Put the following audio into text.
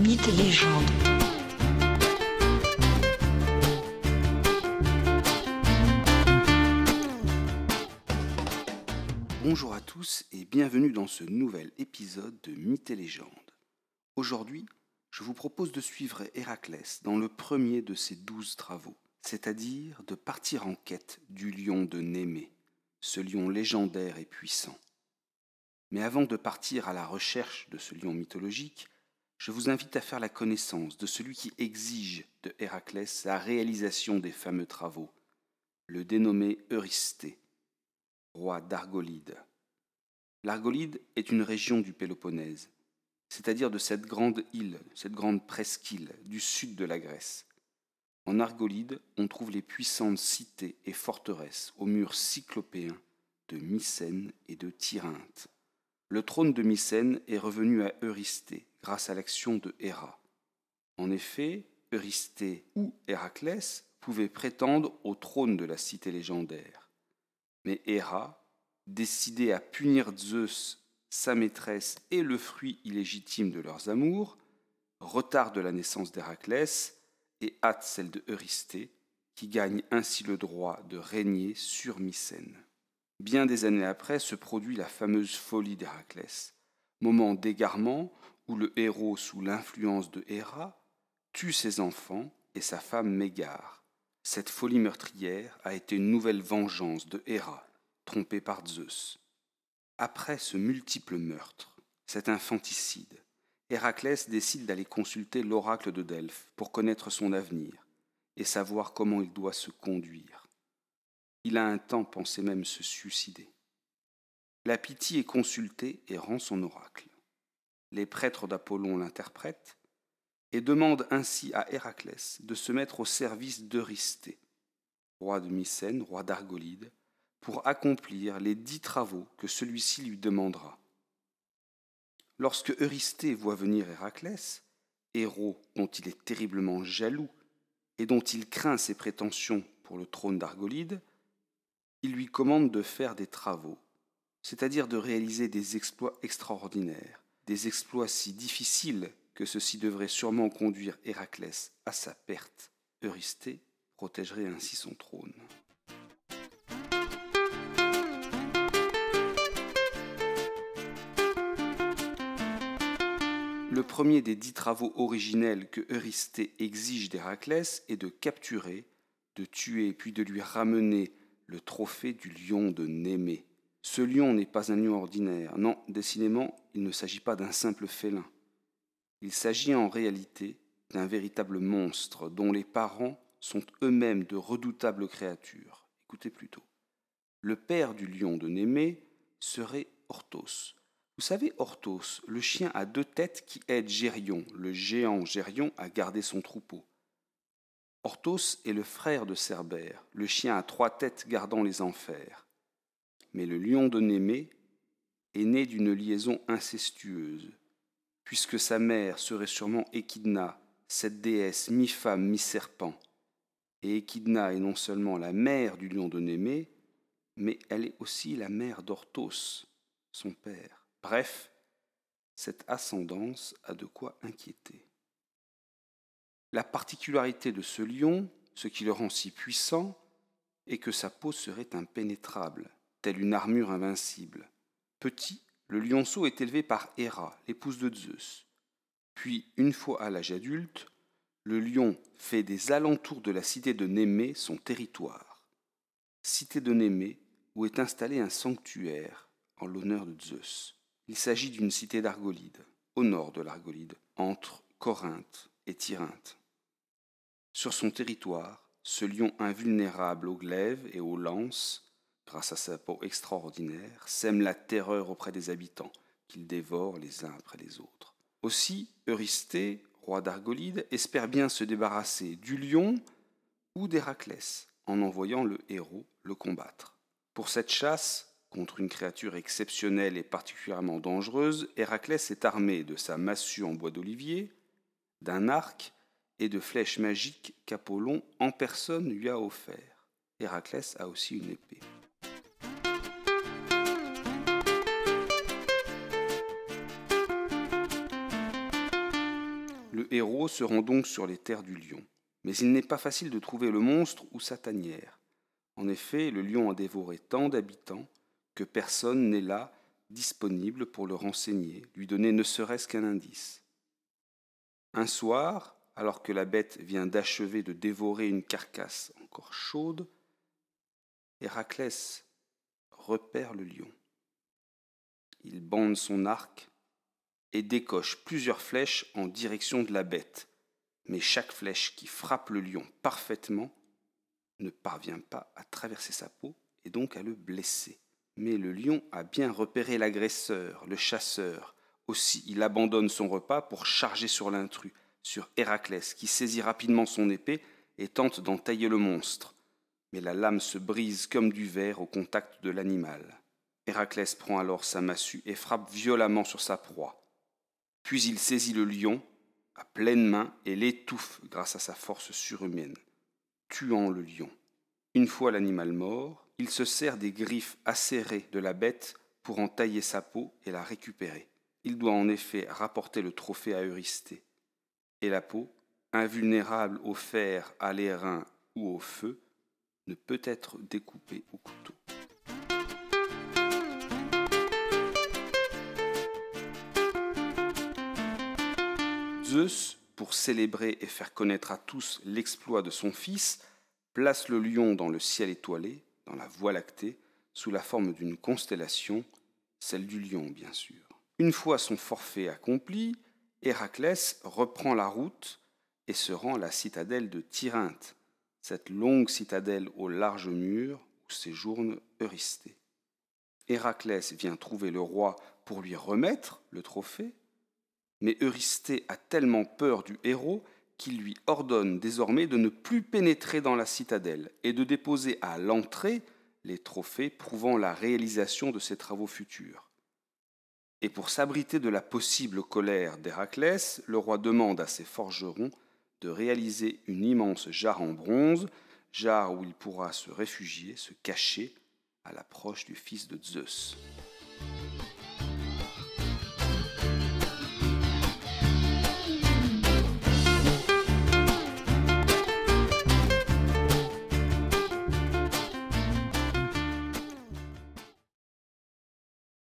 Mythes et légendes. Bonjour à tous et bienvenue dans ce nouvel épisode de Mythes et légendes. Aujourd'hui, je vous propose de suivre Héraclès dans le premier de ses douze travaux, c'est-à-dire de partir en quête du lion de Némée, ce lion légendaire et puissant. Mais avant de partir à la recherche de ce lion mythologique, je vous invite à faire la connaissance de celui qui exige de Héraclès la réalisation des fameux travaux, le dénommé Eurysthée, roi d'Argolide. L'Argolide est une région du Péloponnèse, c'est-à-dire de cette grande île, cette grande presqu'île du sud de la Grèce. En Argolide, on trouve les puissantes cités et forteresses aux murs cyclopéens de Mycène et de Tyrinthe. Le trône de Mycène est revenu à Eurysthée grâce à l'action de Héra. En effet, Eurysthée ou Héraclès pouvaient prétendre au trône de la cité légendaire. Mais Héra, décidée à punir Zeus, sa maîtresse et le fruit illégitime de leurs amours, retarde la naissance d'Héraclès et hâte celle de Eurysthée, qui gagne ainsi le droit de régner sur Mycène. Bien des années après se produit la fameuse folie d'Héraclès, moment d'égarement où le héros, sous l'influence de Héra, tue ses enfants et sa femme Mégare. Cette folie meurtrière a été une nouvelle vengeance de Héra, trompée par Zeus. Après ce multiple meurtre, cet infanticide, Héraclès décide d'aller consulter l'oracle de Delphes pour connaître son avenir et savoir comment il doit se conduire. Il a un temps pensé même se suicider. La pitié est consultée et rend son oracle. Les prêtres d'Apollon l'interprètent et demandent ainsi à Héraclès de se mettre au service d'Eurysthée, roi de Mycène, roi d'Argolide, pour accomplir les dix travaux que celui-ci lui demandera. Lorsque Eurysthée voit venir Héraclès, héros dont il est terriblement jaloux et dont il craint ses prétentions pour le trône d'Argolide, il lui commande de faire des travaux, c'est-à-dire de réaliser des exploits extraordinaires, des exploits si difficiles que ceci devrait sûrement conduire Héraclès à sa perte. Eurysthée protégerait ainsi son trône. Le premier des dix travaux originels que Eurysthée exige d'Héraclès est de capturer, de tuer puis de lui ramener le trophée du lion de Némée. Ce lion n'est pas un lion ordinaire, non, décidément, il ne s'agit pas d'un simple félin. Il s'agit en réalité d'un véritable monstre dont les parents sont eux-mêmes de redoutables créatures. Écoutez plutôt. Le père du lion de Némée serait Orthos. Vous savez, Orthos, le chien à deux têtes qui aide Gérion, le géant Gérion, à garder son troupeau. Orthos est le frère de Cerbère, le chien à trois têtes gardant les enfers. Mais le lion de Némée est né d'une liaison incestueuse, puisque sa mère serait sûrement Échidna, cette déesse mi-femme, mi-serpent. Et Échidna est non seulement la mère du lion de Némée, mais elle est aussi la mère d'Orthos, son père. Bref, cette ascendance a de quoi inquiéter. La particularité de ce lion, ce qui le rend si puissant, est que sa peau serait impénétrable, telle une armure invincible. Petit, le lionceau est élevé par Héra, l'épouse de Zeus. Puis, une fois à l'âge adulte, le lion fait des alentours de la cité de Némée son territoire. Cité de Némée, où est installé un sanctuaire en l'honneur de Zeus. Il s'agit d'une cité d'Argolide, au nord de l'Argolide, entre Corinthe et Tyrinthe. Sur son territoire, ce lion invulnérable aux glaives et aux lances, grâce à sa peau extraordinaire, sème la terreur auprès des habitants, qu'il dévore les uns après les autres. Aussi, Eurysthée, roi d'Argolide, espère bien se débarrasser du lion ou d'Héraclès, en envoyant le héros le combattre. Pour cette chasse, contre une créature exceptionnelle et particulièrement dangereuse, Héraclès est armé de sa massue en bois d'olivier, d'un arc et de flèches magiques qu'Apollon en personne lui a offert. Héraclès a aussi une épée. Le héros se rend donc sur les terres du lion. Mais il n'est pas facile de trouver le monstre ou sa tanière. En effet, le lion a dévoré tant d'habitants que personne n'est là disponible pour le renseigner, lui donner ne serait-ce qu'un indice. Un soir, alors que la bête vient d'achever de dévorer une carcasse encore chaude, Héraclès repère le lion. Il bande son arc et décoche plusieurs flèches en direction de la bête, mais chaque flèche qui frappe le lion parfaitement ne parvient pas à traverser sa peau et donc à le blesser. Mais le lion a bien repéré l'agresseur, le chasseur. Aussi, il abandonne son repas pour charger sur l'intrus, sur Héraclès, qui saisit rapidement son épée et tente d'en tailler le monstre. Mais la lame se brise comme du verre au contact de l'animal. Héraclès prend alors sa massue et frappe violemment sur sa proie. Puis il saisit le lion à pleine main et l'étouffe grâce à sa force surhumaine, tuant le lion. Une fois l'animal mort, il se sert des griffes acérées de la bête pour en tailler sa peau et la récupérer. Il doit en effet rapporter le trophée à Eurysthée. Et la peau, invulnérable au fer, à l'airain ou au feu, ne peut être découpée au couteau. Zeus, pour célébrer et faire connaître à tous l'exploit de son fils, place le lion dans le ciel étoilé dans la Voie lactée sous la forme d'une constellation, celle du lion bien sûr. Une fois son forfait accompli, Héraclès reprend la route et se rend à la citadelle de Tyrinthe, cette longue citadelle aux larges murs où séjourne Eurysthée. Héraclès vient trouver le roi pour lui remettre le trophée, mais Eurysthée a tellement peur du héros qui lui ordonne désormais de ne plus pénétrer dans la citadelle et de déposer à l'entrée les trophées prouvant la réalisation de ses travaux futurs. Et pour s'abriter de la possible colère d'Héraclès, le roi demande à ses forgerons de réaliser une immense jarre en bronze, jarre où il pourra se réfugier, se cacher à l'approche du fils de Zeus.